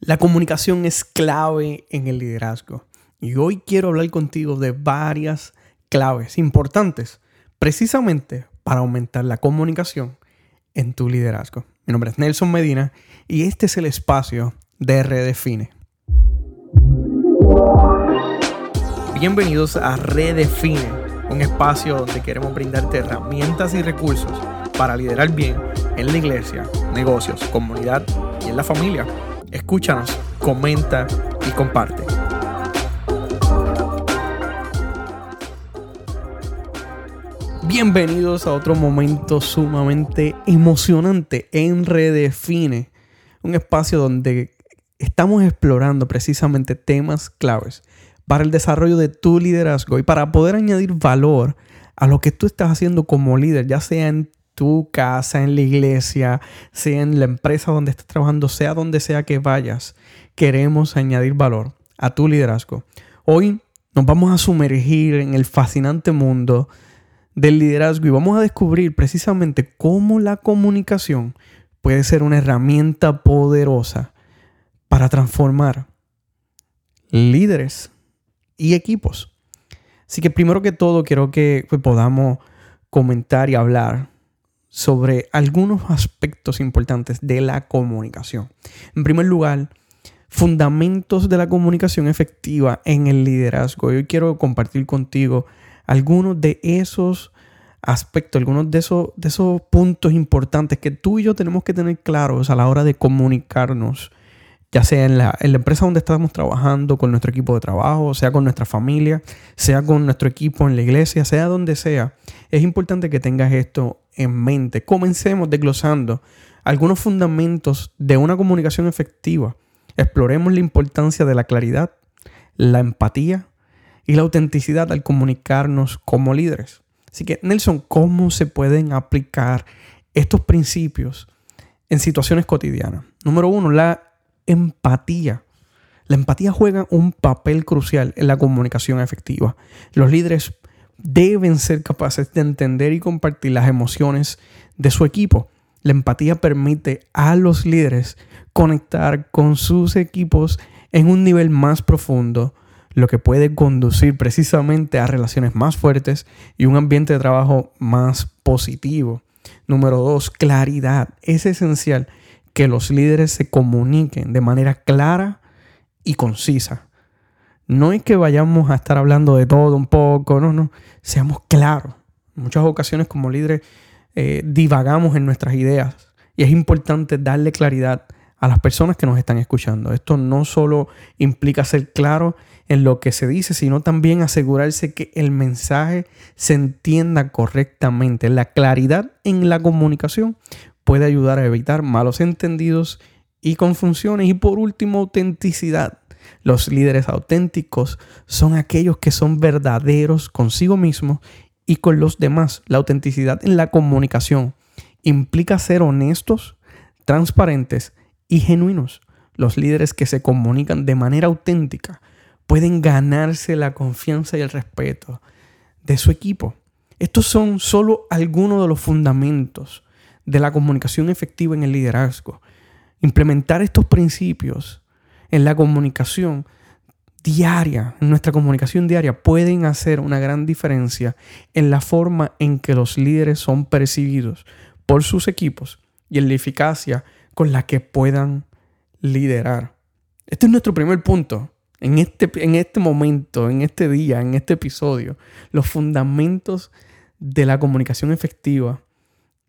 La comunicación es clave en el liderazgo y hoy quiero hablar contigo de varias claves importantes precisamente para aumentar la comunicación en tu liderazgo. Mi nombre es Nelson Medina y este es el espacio de Redefine. Bienvenidos a Redefine, un espacio donde queremos brindarte herramientas y recursos para liderar bien en la iglesia, negocios, comunidad y en la familia Escúchanos, comenta y comparte. Bienvenidos a otro momento sumamente emocionante en Redefine, un espacio donde estamos explorando precisamente temas claves para el desarrollo de tu liderazgo y para poder añadir valor a lo que tú estás haciendo como líder, ya sea en tu casa, en la iglesia, sea en la empresa donde estés trabajando, sea donde sea que vayas, queremos añadir valor a tu liderazgo. Hoy nos vamos a sumergir en el fascinante mundo del liderazgo y vamos a descubrir precisamente cómo la comunicación puede ser una herramienta poderosa para transformar líderes y equipos. Así que primero que todo quiero que pues, podamos comentar y hablar sobre algunos aspectos importantes de la comunicación. En primer lugar, fundamentos de la comunicación efectiva en el liderazgo. Hoy quiero compartir contigo algunos de esos aspectos, algunos de esos, de esos puntos importantes que tú y yo tenemos que tener claros a la hora de comunicarnos ya sea en la, empresa donde estamos trabajando, con nuestro equipo de trabajo, sea con nuestra familia, sea con nuestro equipo en la iglesia, sea donde sea, es importante que tengas esto en mente. Comencemos desglosando algunos fundamentos de una comunicación efectiva. Exploremos la importancia de la claridad, la empatía y la autenticidad al comunicarnos como líderes. Así que, Nelson, ¿cómo se pueden aplicar estos principios en situaciones cotidianas? Número uno, la empatía. La empatía juega un papel crucial en la comunicación efectiva. Los líderes deben ser capaces de entender y compartir las emociones de su equipo. La empatía permite a los líderes conectar con sus equipos en un nivel más profundo, lo que puede conducir precisamente a relaciones más fuertes y un ambiente de trabajo más positivo. Número dos, claridad. Es esencial que los líderes se comuniquen de manera clara y concisa. No es que vayamos a estar hablando de todo un poco, no, no, seamos claros. En muchas ocasiones como líderes eh, divagamos en nuestras ideas y es importante darle claridad a las personas que nos están escuchando. Esto no solo implica ser claro en lo que se dice, sino también asegurarse que el mensaje se entienda correctamente. La claridad en la comunicación puede ayudar a evitar malos entendidos y confusiones. Y por último, autenticidad. Los líderes auténticos son aquellos que son verdaderos consigo mismos y con los demás. La autenticidad en la comunicación implica ser honestos, transparentes y genuinos. Los líderes que se comunican de manera auténtica pueden ganarse la confianza y el respeto de su equipo. Estos son solo algunos de los fundamentos de la comunicación efectiva en el liderazgo. Implementar estos principios en la comunicación diaria, en nuestra comunicación diaria, pueden hacer una gran diferencia en la forma en que los líderes son percibidos por sus equipos y en la eficacia con la que puedan liderar. Este es nuestro primer punto. En este, en este momento, en este día, en este episodio, los fundamentos de la comunicación efectiva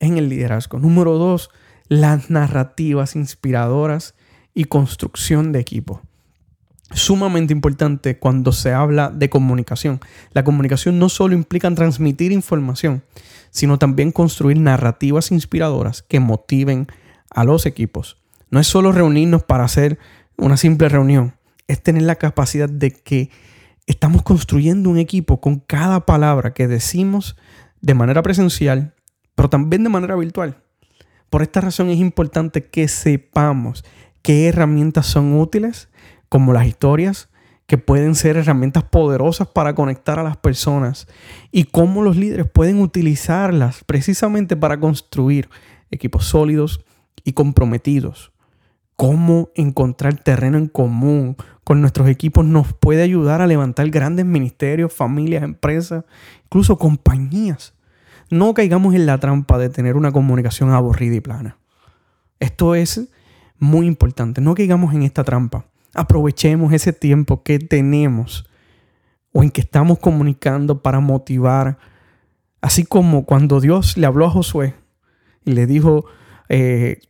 en el liderazgo. Número dos, las narrativas inspiradoras y construcción de equipo. Sumamente importante cuando se habla de comunicación. La comunicación no solo implica transmitir información, sino también construir narrativas inspiradoras que motiven a los equipos. No es solo reunirnos para hacer una simple reunión, es tener la capacidad de que estamos construyendo un equipo con cada palabra que decimos de manera presencial pero también de manera virtual. Por esta razón es importante que sepamos qué herramientas son útiles, como las historias, que pueden ser herramientas poderosas para conectar a las personas y cómo los líderes pueden utilizarlas precisamente para construir equipos sólidos y comprometidos cómo encontrar terreno en común con nuestros equipos nos puede ayudar a levantar grandes ministerios, familias, empresas, incluso compañías. No caigamos en la trampa de tener una comunicación aburrida y plana. Esto es muy importante. No caigamos en esta trampa. Aprovechemos ese tiempo que tenemos o en que estamos comunicando para motivar. Así como cuando Dios le habló a Josué y le dijo, eh,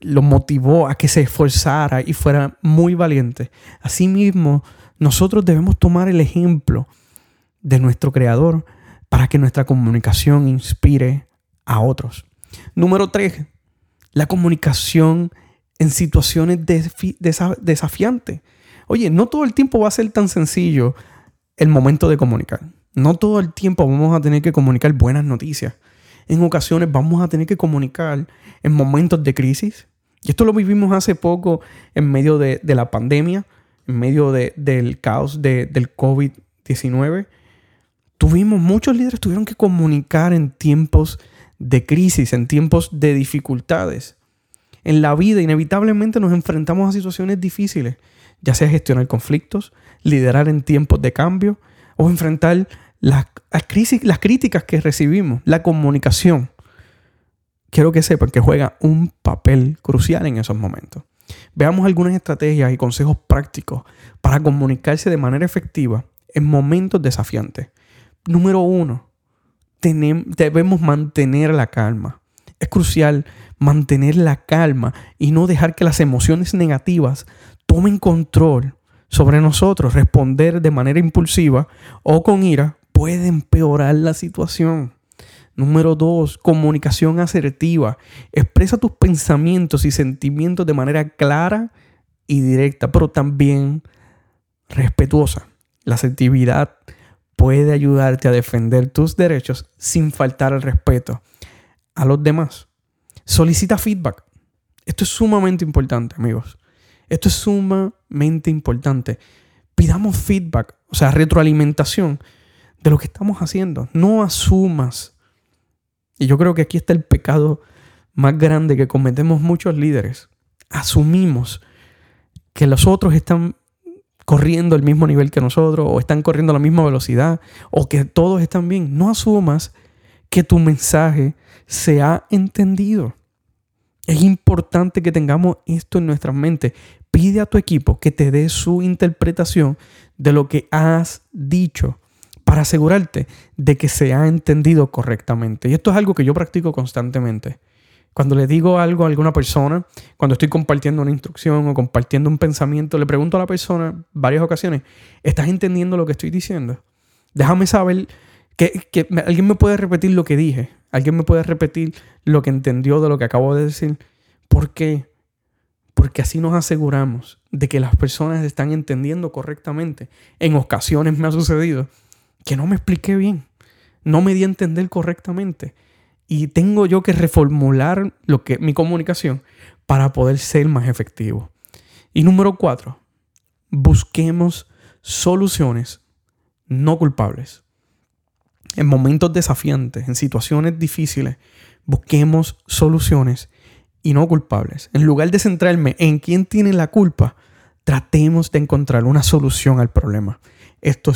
lo motivó a que se esforzara y fuera muy valiente. Asimismo, nosotros debemos tomar el ejemplo de nuestro Creador para que nuestra comunicación inspire a otros. Número tres, la comunicación en situaciones desafiantes. Oye, no todo el tiempo va a ser tan sencillo el momento de comunicar. No todo el tiempo vamos a tener que comunicar buenas noticias. En ocasiones vamos a tener que comunicar en momentos de crisis. Y esto lo vivimos hace poco en medio de, la pandemia, en medio del caos del COVID-19. Tuvimos, muchos líderes tuvieron que comunicar en tiempos de crisis, en tiempos de dificultades. En la vida inevitablemente nos enfrentamos a situaciones difíciles, ya sea gestionar conflictos, liderar en tiempos de cambio o enfrentar las, críticas que recibimos, la comunicación. Quiero que sepan que juega un papel crucial en esos momentos. Veamos algunas estrategias y consejos prácticos para comunicarse de manera efectiva en momentos desafiantes. Número uno, debemos mantener la calma. Es crucial mantener la calma y no dejar que las emociones negativas tomen control sobre nosotros. Responder de manera impulsiva o con ira puede empeorar la situación. Número dos, comunicación asertiva. Expresa tus pensamientos y sentimientos de manera clara y directa, pero también respetuosa. La asertividad puede ayudarte a defender tus derechos sin faltar el respeto a los demás. Solicita feedback. Esto es sumamente importante, amigos. Esto es sumamente importante. Pidamos feedback, o sea, retroalimentación de lo que estamos haciendo. No asumas. Y yo creo que aquí está el pecado más grande que cometemos muchos líderes. Asumimos que los otros están corriendo al mismo nivel que nosotros o están corriendo a la misma velocidad o que todos están bien. No asumas que tu mensaje se ha entendido. Es importante que tengamos esto en nuestra mente. Pide a tu equipo que te dé su interpretación de lo que has dicho para asegurarte de que se ha entendido correctamente. Y esto es algo que yo practico constantemente. Cuando le digo algo a alguna persona, cuando estoy compartiendo una instrucción o compartiendo un pensamiento, le pregunto a la persona varias ocasiones, ¿estás entendiendo lo que estoy diciendo? Déjame saber que, alguien me puede repetir lo que dije, alguien me puede repetir lo que entendió de lo que acabo de decir. ¿Por qué? Porque así nos aseguramos de que las personas están entendiendo correctamente. En ocasiones me ha sucedido que no me expliqué bien, no me di a entender correctamente y tengo yo que reformular lo que, mi comunicación para poder ser más efectivo. Y número cuatro, busquemos soluciones no culpables. En momentos desafiantes, en situaciones difíciles, busquemos soluciones y no culpables. En lugar de centrarme en quién tiene la culpa, tratemos de encontrar una solución al problema. Esto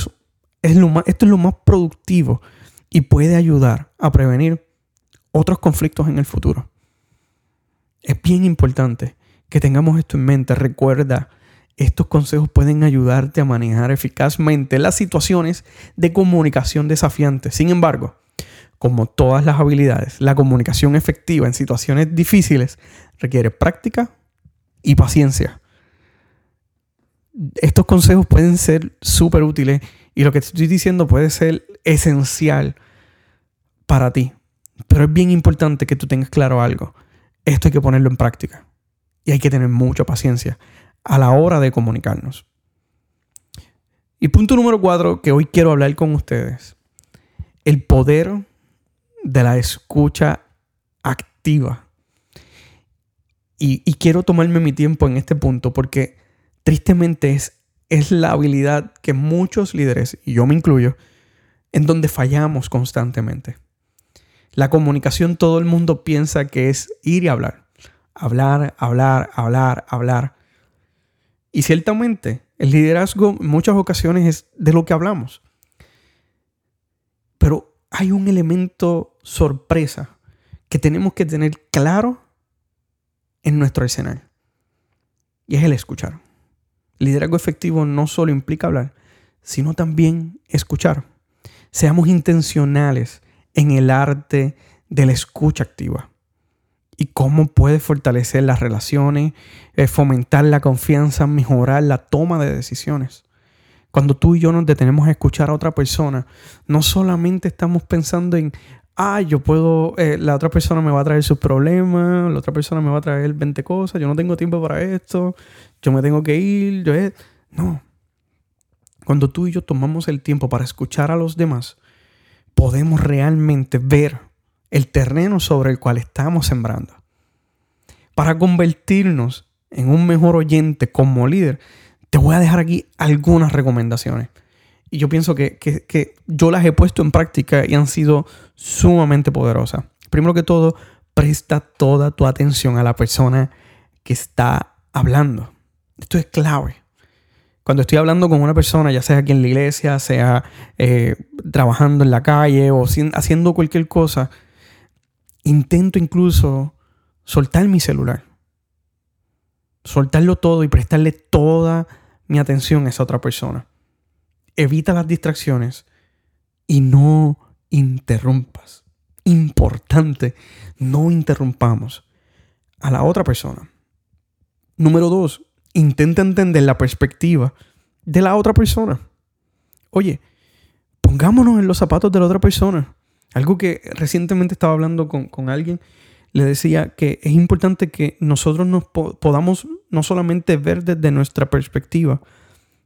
es, lo más, esto es lo más productivo y puede ayudar a prevenir otros conflictos en el futuro. Es bien importante que tengamos esto en mente. Recuerda, estos consejos pueden ayudarte a manejar eficazmente las situaciones de comunicación desafiantes. Sin embargo, como todas las habilidades, la comunicación efectiva en situaciones difíciles requiere práctica y paciencia. Estos consejos pueden ser súper útiles y lo que te estoy diciendo puede ser esencial para ti. Pero es bien importante que tú tengas claro algo. Esto hay que ponerlo en práctica. Y hay que tener mucha paciencia a la hora de comunicarnos. Y punto número cuatro que hoy quiero hablar con ustedes. El poder de la escucha activa. Y, quiero tomarme mi tiempo en este punto porque tristemente es, es la habilidad que muchos líderes, y yo me incluyo, en donde fallamos constantemente. La comunicación todo el mundo piensa que es ir y hablar. hablar, hablar, hablar, hablar. Y ciertamente, el liderazgo en muchas ocasiones es de lo que hablamos. Pero hay un elemento sorpresa que tenemos que tener claro en nuestro escenario. Y es el escuchar. liderazgo efectivo no solo implica hablar, sino también escuchar. Seamos intencionales en el arte de la escucha activa y cómo puede fortalecer las relaciones, eh, fomentar la confianza, mejorar la toma de decisiones. Cuando tú y yo nos detenemos a escuchar a otra persona, no solamente estamos pensando en, ah, yo puedo, eh, la otra persona me va a traer sus problemas, la otra persona me va a traer 20 cosas, yo no tengo tiempo para esto, yo me tengo que ir, yo No. Cuando tú y yo tomamos el tiempo para escuchar a los demás, podemos realmente ver el terreno sobre el cual estamos sembrando. Para convertirnos en un mejor oyente como líder, te voy a dejar aquí algunas recomendaciones. Y yo pienso que, que, yo las he puesto en práctica y han sido sumamente poderosas. Primero que todo, presta toda tu atención a la persona que está hablando. Esto es clave. Cuando estoy hablando con una persona, ya sea aquí en la iglesia, sea eh, trabajando en la calle o haciendo cualquier cosa, intento incluso soltar mi celular. Soltarlo todo y prestarle toda mi atención a esa otra persona. Evita las distracciones y no interrumpas. Importante, no interrumpamos a la otra persona. Número dos, intenta entender la perspectiva de la otra persona. Oye, pongámonos en los zapatos de la otra persona. Algo que recientemente estaba hablando con, alguien, le decía que es importante que nosotros nos podamos no solamente ver desde nuestra perspectiva,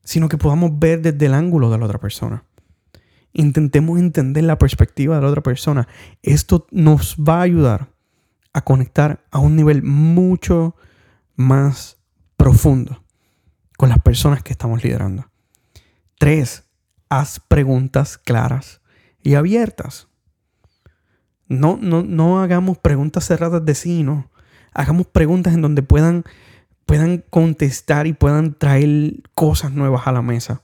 sino que podamos ver desde el ángulo de la otra persona. Intentemos entender la perspectiva de la otra persona. Esto nos va a ayudar a conectar a un nivel mucho más profundo con las personas que estamos liderando. Tres, haz preguntas claras y abiertas. No, no, no hagamos preguntas cerradas de sí, no. Hagamos preguntas en donde puedan, puedan contestar y puedan traer cosas nuevas a la mesa.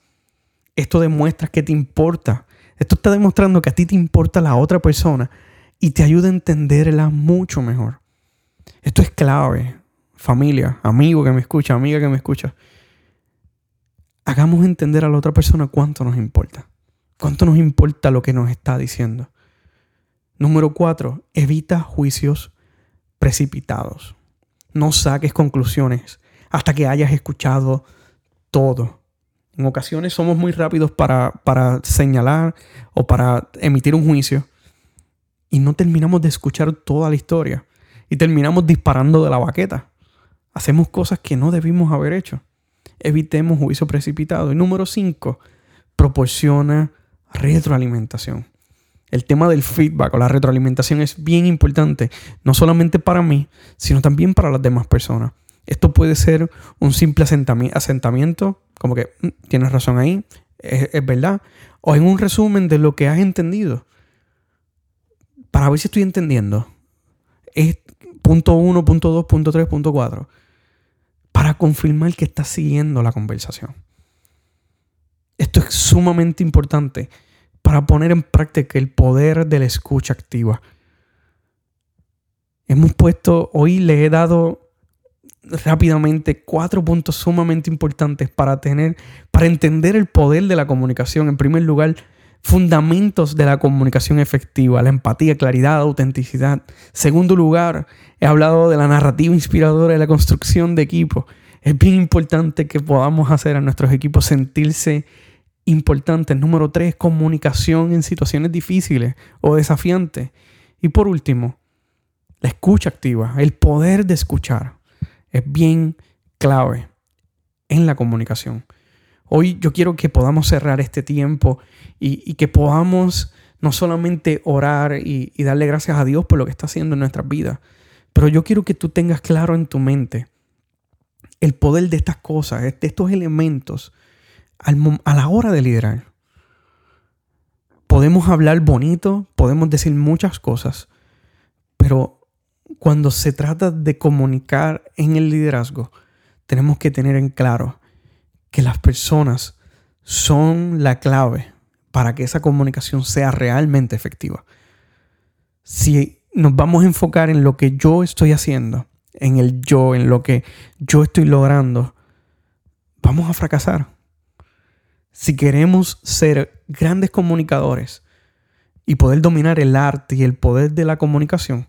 Esto demuestra que te importa. Esto está demostrando que a ti te importa la otra persona y te ayuda a entenderla mucho mejor. Esto es clave, familia, amigo que me escucha, amiga que me escucha. Hagamos entender a la otra persona cuánto nos importa. Cuánto nos importa lo que nos está diciendo. Número cuatro, evita juicios precipitados. No saques conclusiones hasta que hayas escuchado todo. En ocasiones somos muy rápidos para, para señalar o para emitir un juicio y no terminamos de escuchar toda la historia y terminamos disparando de la baqueta. Hacemos cosas que no debimos haber hecho. Evitemos juicio precipitado. Y número cinco, proporciona retroalimentación el tema del feedback o la retroalimentación es bien importante, no solamente para mí, sino también para las demás personas. Esto puede ser un simple asentamiento, como que mm, tienes razón ahí, es, verdad, o en un resumen de lo que has entendido, para ver si estoy entendiendo. Es punto 1, punto 2, punto 3, punto 4, para confirmar que estás siguiendo la conversación. Esto es sumamente importante para poner en práctica el poder de la escucha activa. Hemos puesto, hoy le he dado rápidamente cuatro puntos sumamente importantes para tener, para entender el poder de la comunicación. En primer lugar, fundamentos de la comunicación efectiva, la empatía, claridad, autenticidad. Segundo lugar, he hablado de la narrativa inspiradora y la construcción de equipos. Es bien importante que podamos hacer a nuestros equipos sentirse importantes. Número tres, comunicación en situaciones difíciles o desafiantes. Y por último, la escucha activa, el poder de escuchar, es bien clave en la comunicación. Hoy yo quiero que podamos cerrar este tiempo y, que podamos no solamente orar y, y darle gracias a Dios por lo que está haciendo en nuestras vidas, pero yo quiero que tú tengas claro en tu mente el poder de estas cosas, de estos elementos a la hora de liderar. Podemos hablar bonito, podemos decir muchas cosas, pero cuando se trata de comunicar en el liderazgo, tenemos que tener en claro que las personas son la clave para que esa comunicación sea realmente efectiva. Si nos vamos a enfocar en lo que yo estoy haciendo, en el yo, en lo que yo estoy logrando, vamos a fracasar. Si queremos ser grandes comunicadores y poder dominar el arte y el poder de la comunicación,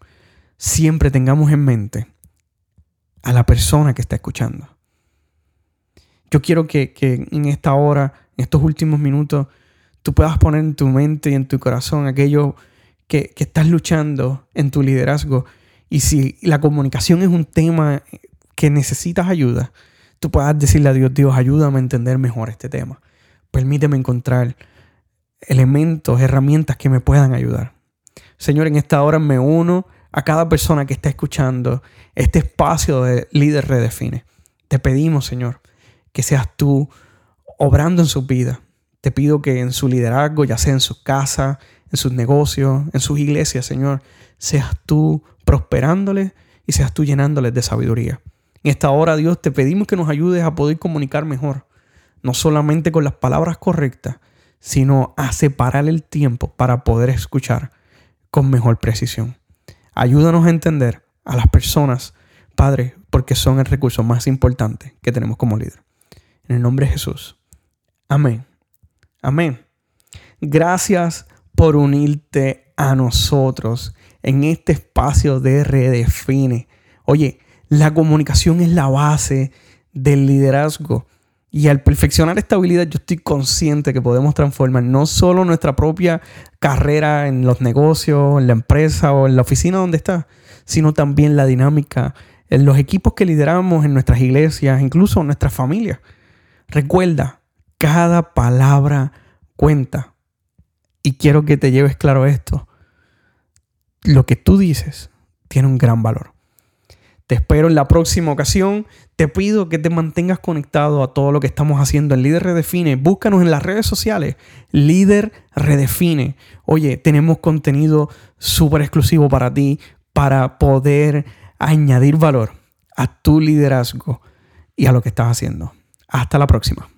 siempre tengamos en mente a la persona que está escuchando. Yo quiero que, en esta hora, en estos últimos minutos, tú puedas poner en tu mente y en tu corazón aquello que, que estás luchando en tu liderazgo. Y si la comunicación es un tema que necesitas ayuda, tú puedas decirle a Dios, Dios, ayúdame a entender mejor este tema. Permíteme encontrar elementos, herramientas que me puedan ayudar. Señor, en esta hora me uno a cada persona que está escuchando este espacio de líder redefine. Te pedimos, Señor, que seas tú obrando en su vida. Te pido que en su liderazgo, ya sea en su casa, en sus negocios, en sus iglesias, Señor, seas tú prosperándoles y seas tú llenándoles de sabiduría. En esta hora, Dios, te pedimos que nos ayudes a poder comunicar mejor, no solamente con las palabras correctas, sino a separar el tiempo para poder escuchar con mejor precisión. Ayúdanos a entender a las personas, Padre, porque son el recurso más importante que tenemos como líder. En el nombre de Jesús. Amén. Amén. Gracias por unirte a nosotros en este espacio de Redefine. Oye, la comunicación es la base del liderazgo. Y al perfeccionar esta habilidad, yo estoy consciente que podemos transformar no solo nuestra propia carrera en los negocios, en la empresa o en la oficina donde está, sino también la dinámica en los equipos que lideramos, en nuestras iglesias, incluso en nuestras familias. Recuerda, cada palabra cuenta. Y quiero que te lleves claro esto. Lo que tú dices tiene un gran valor. Te espero en la próxima ocasión. Te pido que te mantengas conectado a todo lo que estamos haciendo en Líder Redefine. Búscanos en las redes sociales. Líder Redefine. Oye, tenemos contenido súper exclusivo para ti para poder añadir valor a tu liderazgo y a lo que estás haciendo. Hasta la próxima.